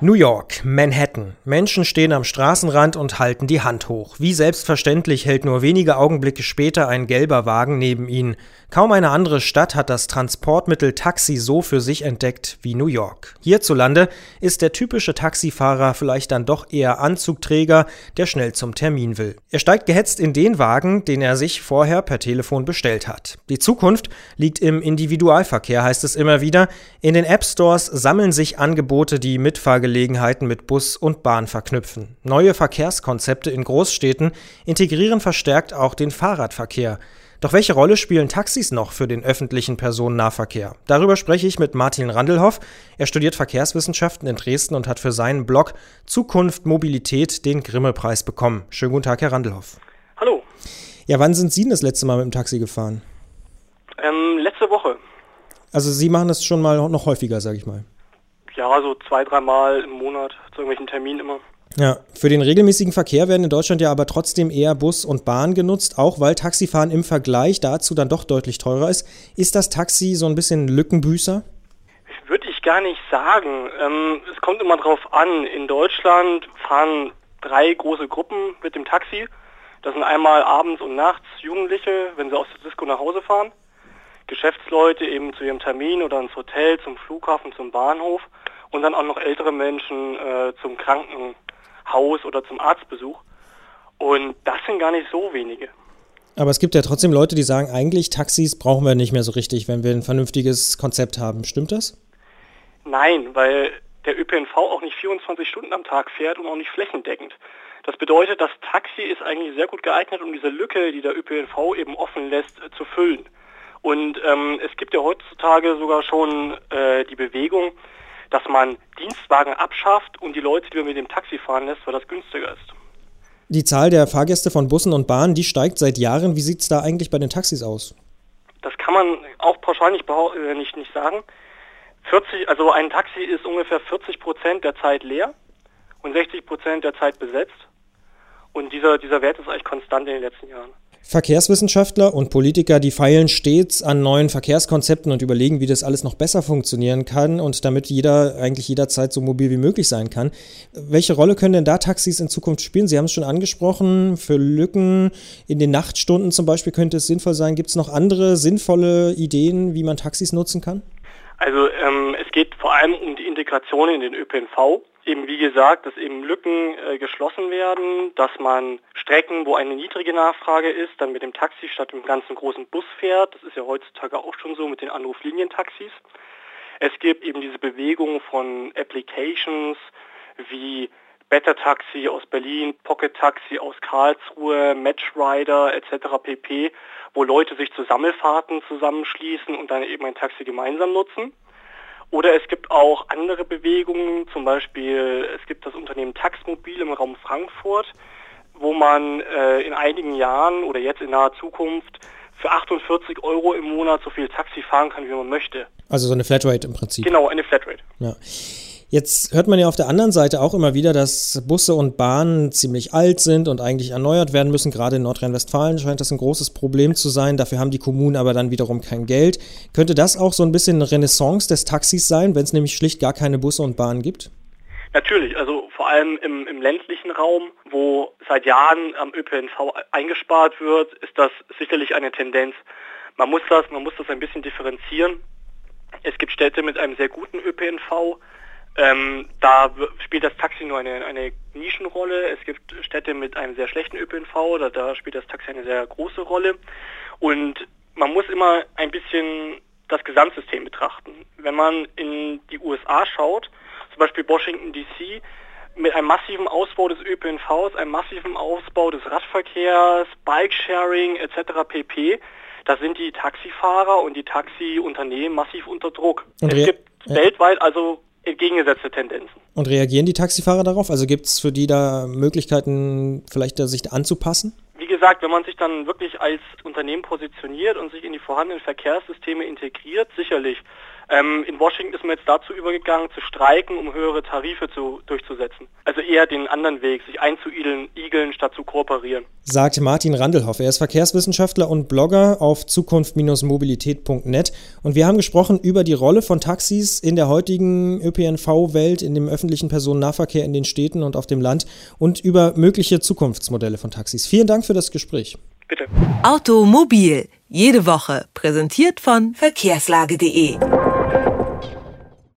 New York, Manhattan. Menschen stehen am Straßenrand und halten die Hand hoch. Wie selbstverständlich hält nur wenige Augenblicke später ein gelber Wagen neben ihnen. Kaum eine andere Stadt hat das Transportmittel Taxi so für sich entdeckt wie New York. Hierzulande ist der typische Taxifahrer vielleicht dann doch eher Anzugträger, der schnell zum Termin will. Er steigt gehetzt in den Wagen, den er sich vorher per Telefon bestellt hat. Die Zukunft liegt im Individualverkehr, heißt es immer wieder. In den App Stores sammeln sich Angebote, die Mitfahrgelegenheiten mit Bus und Bahn verknüpfen. Neue Verkehrskonzepte in Großstädten integrieren verstärkt auch den Fahrradverkehr. Doch welche Rolle spielen Taxis noch für den öffentlichen Personennahverkehr? Darüber spreche ich mit Martin Randelhoff. Er studiert Verkehrswissenschaften in Dresden und hat für seinen Blog Zukunft Mobilität den Grimme-Preis bekommen. Schönen guten Tag, Herr Randelhoff. Hallo. Ja, wann sind Sie das letzte Mal mit dem Taxi gefahren? Ähm, letzte Woche. Also Sie machen das schon mal noch häufiger, sage ich mal. Ja, so zwei, dreimal im Monat zu irgendwelchen Terminen immer. Ja, für den regelmäßigen Verkehr werden in Deutschland ja aber trotzdem eher Bus und Bahn genutzt, auch weil Taxifahren im Vergleich dazu dann doch deutlich teurer ist. Ist das Taxi so ein bisschen Lückenbüßer? Würde ich gar nicht sagen. Ähm, es kommt immer drauf an. In Deutschland fahren drei große Gruppen mit dem Taxi. Das sind einmal abends und nachts Jugendliche, wenn sie aus der Disco nach Hause fahren. Geschäftsleute eben zu ihrem Termin oder ins Hotel, zum Flughafen, zum Bahnhof. Und dann auch noch ältere Menschen äh, zum Kranken Haus oder zum Arztbesuch. Und das sind gar nicht so wenige. Aber es gibt ja trotzdem Leute, die sagen, eigentlich Taxis brauchen wir nicht mehr so richtig, wenn wir ein vernünftiges Konzept haben. Stimmt das? Nein, weil der ÖPNV auch nicht 24 Stunden am Tag fährt und auch nicht flächendeckend. Das bedeutet, das Taxi ist eigentlich sehr gut geeignet, um diese Lücke, die der ÖPNV eben offen lässt, äh, zu füllen. Und ähm, es gibt ja heutzutage sogar schon äh, die Bewegung, dass man Dienstwagen abschafft und die Leute lieber mit dem Taxi fahren lässt, weil das günstiger ist. Die Zahl der Fahrgäste von Bussen und Bahnen, die steigt seit Jahren. Wie sieht es da eigentlich bei den Taxis aus? Das kann man auch pauschal nicht, äh, nicht, nicht sagen. 40, also ein Taxi ist ungefähr 40 Prozent der Zeit leer und 60 Prozent der Zeit besetzt. Und dieser, dieser Wert ist eigentlich konstant in den letzten Jahren. Verkehrswissenschaftler und Politiker, die feilen stets an neuen Verkehrskonzepten und überlegen, wie das alles noch besser funktionieren kann und damit jeder eigentlich jederzeit so mobil wie möglich sein kann. Welche Rolle können denn da Taxis in Zukunft spielen? Sie haben es schon angesprochen, für Lücken in den Nachtstunden zum Beispiel könnte es sinnvoll sein. Gibt es noch andere sinnvolle Ideen, wie man Taxis nutzen kann? Also ähm, es geht vor allem um die Integration in den ÖPNV eben wie gesagt, dass eben Lücken äh, geschlossen werden, dass man Strecken, wo eine niedrige Nachfrage ist, dann mit dem Taxi statt dem ganzen großen Bus fährt. Das ist ja heutzutage auch schon so mit den Anruflinientaxis. Es gibt eben diese Bewegung von Applications wie Better Taxi aus Berlin, Pocket Taxi aus Karlsruhe, Match Rider etc. pp, wo Leute sich zu Sammelfahrten zusammenschließen und dann eben ein Taxi gemeinsam nutzen. Oder es gibt auch andere Bewegungen, zum Beispiel es gibt das Unternehmen Taxmobil im Raum Frankfurt, wo man äh, in einigen Jahren oder jetzt in naher Zukunft für 48 Euro im Monat so viel Taxi fahren kann, wie man möchte. Also so eine Flatrate im Prinzip. Genau, eine Flatrate. Ja. Jetzt hört man ja auf der anderen Seite auch immer wieder, dass Busse und Bahnen ziemlich alt sind und eigentlich erneuert werden müssen. Gerade in Nordrhein-Westfalen scheint das ein großes Problem zu sein. Dafür haben die Kommunen aber dann wiederum kein Geld. Könnte das auch so ein bisschen eine Renaissance des Taxis sein, wenn es nämlich schlicht gar keine Busse und Bahnen gibt? Natürlich, also vor allem im, im ländlichen Raum, wo seit Jahren am ÖPNV eingespart wird, ist das sicherlich eine Tendenz. Man muss das, man muss das ein bisschen differenzieren. Es gibt Städte mit einem sehr guten ÖPNV, ähm, da spielt das Taxi nur eine, eine Nischenrolle. Es gibt Städte mit einem sehr schlechten ÖPNV, da, da spielt das Taxi eine sehr große Rolle. Und man muss immer ein bisschen das Gesamtsystem betrachten. Wenn man in die USA schaut, zum Beispiel Washington DC, mit einem massiven Ausbau des ÖPNVs, einem massiven Ausbau des Radverkehrs, Bikesharing etc. pp., da sind die Taxifahrer und die Taxiunternehmen massiv unter Druck. Und es gibt ja. weltweit also entgegengesetzte Tendenzen. Und reagieren die Taxifahrer darauf? Also gibt es für die da Möglichkeiten, vielleicht sich anzupassen? Wie gesagt, wenn man sich dann wirklich als Unternehmen positioniert und sich in die vorhandenen Verkehrssysteme integriert, sicherlich. Ähm, in Washington ist man jetzt dazu übergegangen, zu streiken, um höhere Tarife zu, durchzusetzen. Also eher den anderen Weg, sich einzuigeln, igeln, statt zu kooperieren. Sagt Martin Randelhoff. Er ist Verkehrswissenschaftler und Blogger auf zukunft-mobilität.net. Und wir haben gesprochen über die Rolle von Taxis in der heutigen ÖPNV-Welt, in dem öffentlichen Personennahverkehr in den Städten und auf dem Land und über mögliche Zukunftsmodelle von Taxis. Vielen Dank für das Gespräch. Bitte. Automobil. Jede Woche. Präsentiert von verkehrslage.de.